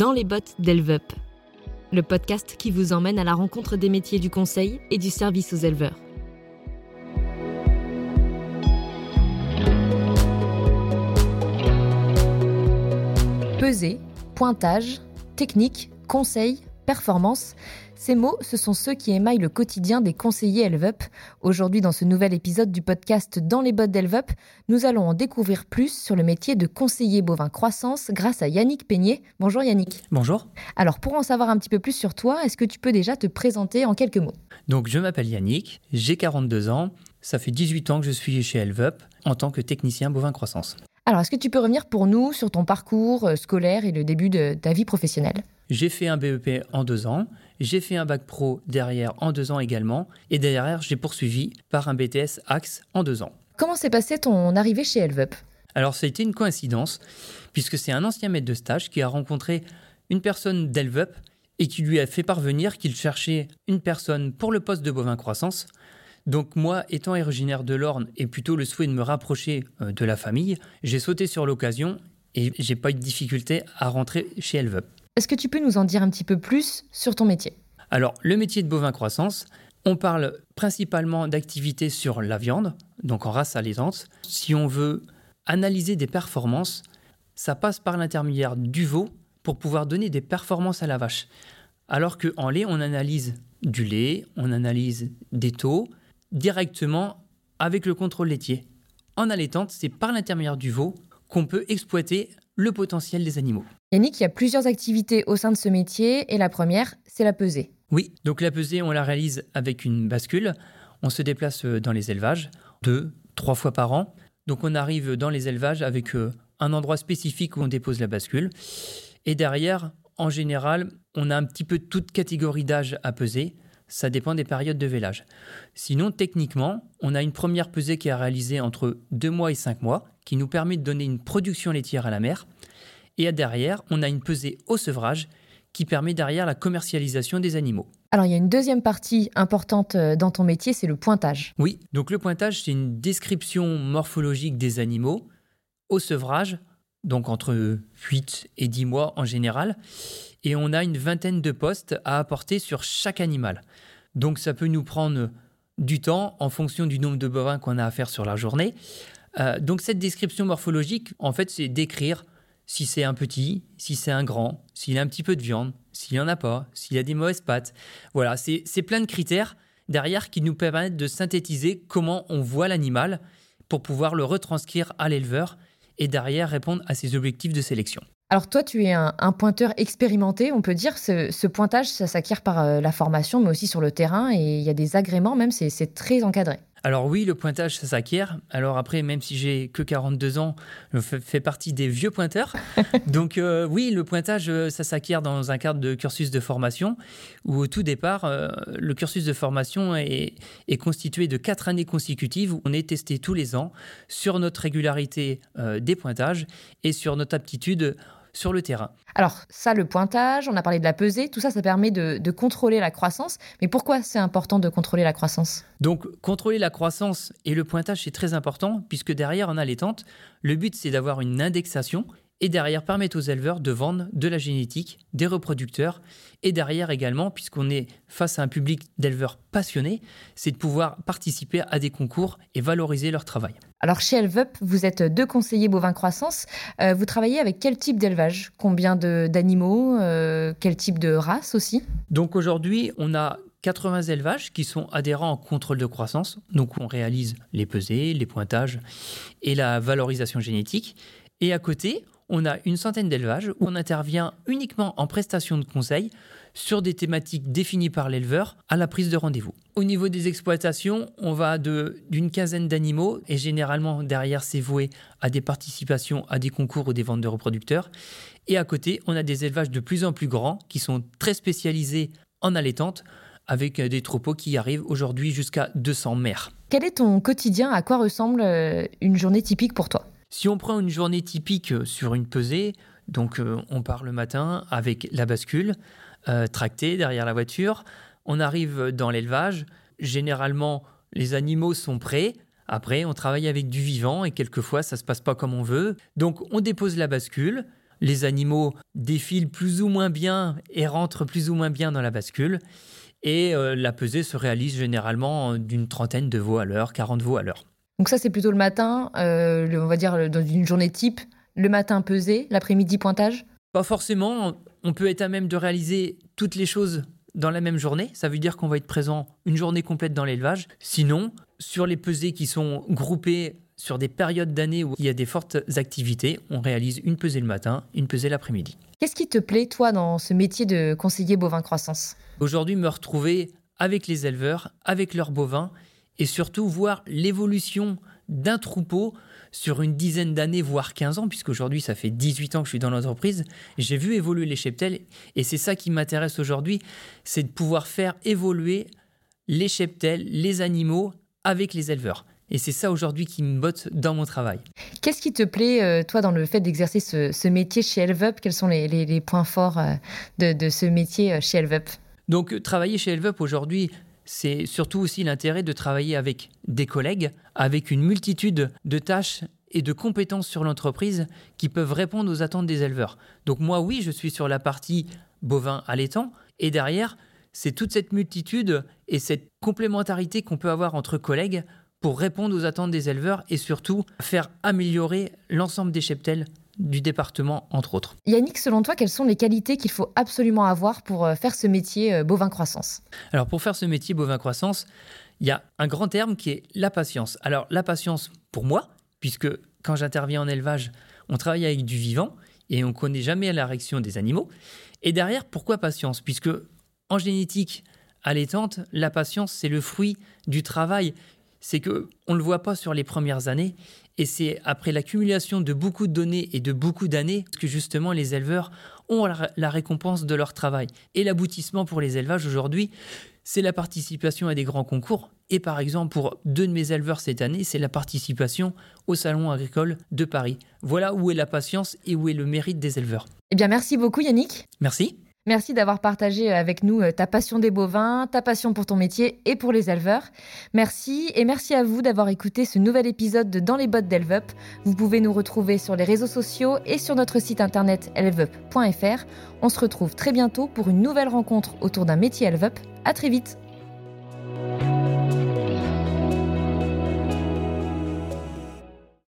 Dans les bottes d'Elveup, le podcast qui vous emmène à la rencontre des métiers du conseil et du service aux éleveurs. Peser, pointage, technique, conseil, performance, ces mots, ce sont ceux qui émaillent le quotidien des conseillers Elvup. Aujourd'hui, dans ce nouvel épisode du podcast Dans les bottes d'Elvup, nous allons en découvrir plus sur le métier de conseiller bovin croissance grâce à Yannick Peignet. Bonjour Yannick. Bonjour. Alors, pour en savoir un petit peu plus sur toi, est-ce que tu peux déjà te présenter en quelques mots? Donc, je m'appelle Yannick, j'ai 42 ans, ça fait 18 ans que je suis chez Elvup en tant que technicien bovin croissance. Alors, est-ce que tu peux revenir pour nous sur ton parcours euh, scolaire et le début de ta vie professionnelle? J'ai fait un BEP en deux ans, j'ai fait un bac pro derrière en deux ans également, et derrière j'ai poursuivi par un BTS Axe en deux ans. Comment s'est passé ton arrivée chez Elvup? Alors, ça a été une coïncidence, puisque c'est un ancien maître de stage qui a rencontré une personne d'Elvup et qui lui a fait parvenir qu'il cherchait une personne pour le poste de bovin croissance donc moi, étant originaire de l'Orne et plutôt le souhait de me rapprocher euh, de la famille, j'ai sauté sur l'occasion et j'ai pas eu de difficulté à rentrer chez Elveup. Est-ce que tu peux nous en dire un petit peu plus sur ton métier? Alors, le métier de bovin croissance, on parle principalement d'activités sur la viande, donc en race allaitante. Si on veut analyser des performances, ça passe par l'intermédiaire du veau pour pouvoir donner des performances à la vache. Alors qu'en lait, on analyse du lait, on analyse des taux, directement avec le contrôle laitier. En allaitante, c'est par l'intermédiaire du veau qu'on peut exploiter le potentiel des animaux. Yannick, il y a plusieurs activités au sein de ce métier et la première, c'est la pesée. Oui, donc la pesée, on la réalise avec une bascule. On se déplace euh, dans les élevages deux, trois fois par an. Donc on arrive dans les élevages avec euh, un endroit spécifique où on dépose la bascule. Et derrière, en général, on a un petit peu toute catégorie d'âge à peser ça dépend des périodes de vélage. Sinon, techniquement, on a une première pesée qui est réalisée entre 2 mois et 5 mois, qui nous permet de donner une production laitière à la mère. Et derrière, on a une pesée au sevrage, qui permet derrière la commercialisation des animaux. Alors il y a une deuxième partie importante euh, dans ton métier, c'est le pointage. Oui, donc le pointage, c'est une description morphologique des animaux au sevrage, donc entre 8 et 10 mois en général et on a une vingtaine de postes à apporter sur chaque animal. Donc ça peut nous prendre du temps en fonction du nombre de bovins qu'on a à faire sur la journée. Euh, donc cette description morphologique, en fait, c'est décrire si c'est un petit, si c'est un grand, s'il a un petit peu de viande, s'il n'y en a pas, s'il a des mauvaises pattes. Voilà, c'est plein de critères derrière qui nous permettent de synthétiser comment on voit l'animal pour pouvoir le retranscrire à l'éleveur et derrière répondre à ses objectifs de sélection. Alors toi, tu es un, pointeur expérimenté, on peut dire. Ce, ce pointage, ça s'acquiert par euh, la formation, mais aussi sur le terrain, et il y a des agréments même, c'est très encadré. Alors oui, le pointage, ça s'acquiert. Alors après, même si j'ai que 42 ans, je fais partie des vieux pointeurs. Donc euh, oui, le pointage, euh, ça s'acquiert dans un cadre de cursus de formation, où au tout départ, le cursus de formation est, est, constitué de quatre années consécutives, où on est testé tous les ans sur notre régularité des pointages et sur notre aptitude sur le terrain. Alors ça, le pointage, on a parlé de la pesée, tout ça, ça permet de, contrôler la croissance. Mais pourquoi c'est important de contrôler la croissance? Donc contrôler la croissance et le pointage, c'est très important, puisque derrière, en allaitante, le but, c'est d'avoir une indexation et derrière permettre aux éleveurs de vendre de la génétique, des reproducteurs, et derrière également, puisqu'on est face à un public d'éleveurs passionnés, c'est de pouvoir participer à des concours et valoriser leur travail. Alors chez Elvup, vous êtes deux conseillers bovins croissance. Euh, vous travaillez avec quel type d'élevage? Combien d'animaux? Euh, Quel type de race aussi? Donc aujourd'hui, on a 80 élevages qui sont adhérents au contrôle de croissance. Donc on réalise les pesées, les pointages et la valorisation génétique. Et à côté, on a une centaine d'élevages où on intervient uniquement en prestation de conseil sur des thématiques définies par l'éleveur à la prise de rendez-vous. Au niveau des exploitations, on va d'une quinzaine d'animaux et généralement derrière c'est voué à des participations à des concours ou des ventes de reproducteurs. Et à côté, on a des élevages de plus en plus grands qui sont très spécialisés en allaitante avec des troupeaux qui arrivent aujourd'hui jusqu'à 200 mères. Quel est ton quotidien? À quoi ressemble euh, une journée typique pour toi? Si on prend une journée typique euh, sur une pesée, donc euh, on part le matin avec la bascule euh, tractée derrière la voiture, on arrive dans l'élevage, généralement les animaux sont prêts, après on travaille avec du vivant et quelquefois ça se passe pas comme on veut, donc on dépose la bascule, les animaux défilent plus ou moins bien et rentrent plus ou moins bien dans la bascule. Et la pesée se réalise généralement d'une trentaine de veaux à l'heure, 40 veaux à l'heure. Donc ça, c'est plutôt le matin, euh, on va dire dans une journée type, le matin pesé, l'après-midi pointage? Pas forcément. On peut être à même de réaliser toutes les choses dans la même journée. Ça veut dire qu'on va être présent une journée complète dans l'élevage. Sinon, sur les pesées qui sont groupées sur des périodes d'année où il y a des fortes activités, on réalise une pesée le matin, une pesée l'après-midi. Qu'est-ce qui te plaît, toi, dans ce métier de conseiller bovin croissance? Aujourd'hui, me retrouver avec les éleveurs, avec leurs bovins, et surtout voir l'évolution d'un troupeau sur une dizaine d'années, voire 15 ans, puisqu'aujourd'hui ça fait 18 ans que je suis dans l'entreprise, j'ai vu évoluer les cheptels, et c'est ça qui m'intéresse aujourd'hui, c'est de pouvoir faire évoluer les cheptels, les animaux avec les éleveurs. Et c'est ça aujourd'hui qui me botte dans mon travail. Qu'est-ce qui te plaît, euh, toi, dans le fait d'exercer ce, métier chez Elvup Quels sont les, points forts euh, de, ce métier euh, chez Elvup Donc, travailler chez Elvup aujourd'hui, c'est surtout aussi l'intérêt de travailler avec des collègues, avec une multitude de tâches et de compétences sur l'entreprise qui peuvent répondre aux attentes des éleveurs. Donc moi, oui, je suis sur la partie bovin allaitant, et derrière, c'est toute cette multitude et cette complémentarité qu'on peut avoir entre collègues pour répondre aux attentes des éleveurs et surtout faire améliorer l'ensemble des cheptels du département, entre autres. Yannick, selon toi, quelles sont les qualités qu'il faut absolument avoir pour euh, faire ce métier euh, bovin croissance? Alors, pour faire ce métier bovin croissance, il y a un grand terme qui est la patience. Alors, la patience pour moi, puisque quand j'interviens en élevage, on travaille avec du vivant et on ne connaît jamais la réaction des animaux. Et derrière, pourquoi patience? Puisque en génétique allaitante, la patience, c'est le fruit du travail c'est que on le voit pas sur les premières années et c'est après l'accumulation de beaucoup de données et de beaucoup d'années que justement les éleveurs ont la récompense de leur travail. Et l'aboutissement pour les élevages aujourd'hui, c'est la participation à des grands concours. Et par exemple, pour deux de mes éleveurs cette année, c'est la participation au Salon agricole de Paris. Voilà où est la patience et où est le mérite des éleveurs. Eh bien, merci beaucoup Yannick. Merci. Merci d'avoir partagé euh, avec nous euh, ta passion des bovins, ta passion pour ton métier et pour les éleveurs. Merci et merci à vous d'avoir écouté ce nouvel épisode de Dans les bottes d'Elvup. Vous pouvez nous retrouver sur les réseaux sociaux et sur notre site internet elvup.fr. On se retrouve très bientôt pour une nouvelle rencontre autour d'un métier Elvup. À très vite.